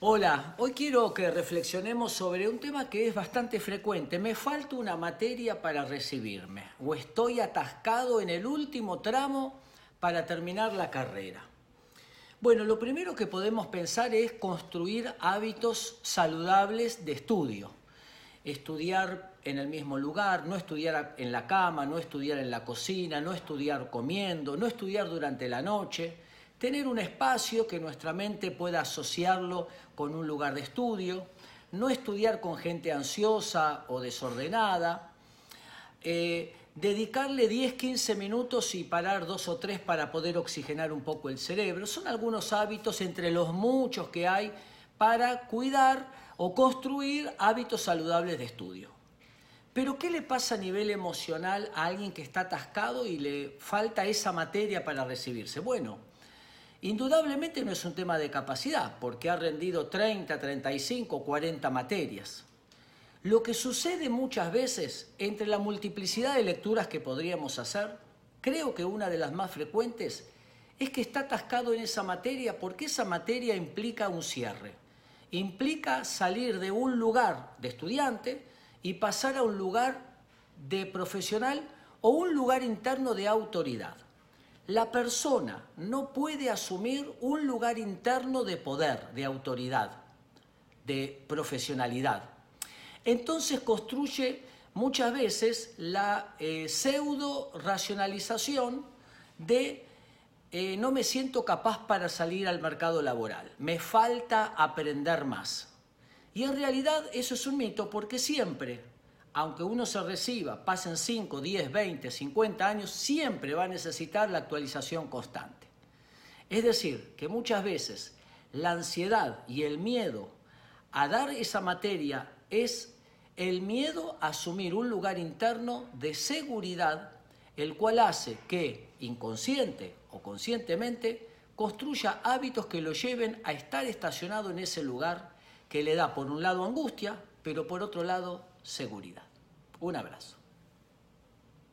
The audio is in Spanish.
Hola, hoy quiero que reflexionemos sobre un tema que es bastante frecuente. Me falta una materia para recibirme o estoy atascado en el último tramo para terminar la carrera. Bueno, lo primero que podemos pensar es construir hábitos saludables de estudio. Estudiar en el mismo lugar, no estudiar en la cama, no estudiar en la cocina, no estudiar comiendo, no estudiar durante la noche tener un espacio que nuestra mente pueda asociarlo con un lugar de estudio, no estudiar con gente ansiosa o desordenada, eh, dedicarle 10, 15 minutos y parar dos o tres para poder oxigenar un poco el cerebro. Son algunos hábitos entre los muchos que hay para cuidar o construir hábitos saludables de estudio. Pero ¿qué le pasa a nivel emocional a alguien que está atascado y le falta esa materia para recibirse? Bueno, Indudablemente no es un tema de capacidad, porque ha rendido 30, 35, 40 materias. Lo que sucede muchas veces entre la multiplicidad de lecturas que podríamos hacer, creo que una de las más frecuentes es que está atascado en esa materia porque esa materia implica un cierre. Implica salir de un lugar de estudiante y pasar a un lugar de profesional o un lugar interno de autoridad la persona no puede asumir un lugar interno de poder, de autoridad, de profesionalidad. Entonces construye muchas veces la eh, pseudo racionalización de eh, no me siento capaz para salir al mercado laboral, me falta aprender más. Y en realidad eso es un mito porque siempre aunque uno se reciba, pasen 5, 10, 20, 50 años, siempre va a necesitar la actualización constante. Es decir, que muchas veces la ansiedad y el miedo a dar esa materia es el miedo a asumir un lugar interno de seguridad, el cual hace que, inconsciente o conscientemente, construya hábitos que lo lleven a estar estacionado en ese lugar que le da por un lado angustia, pero por otro lado seguridad. Un abrazo.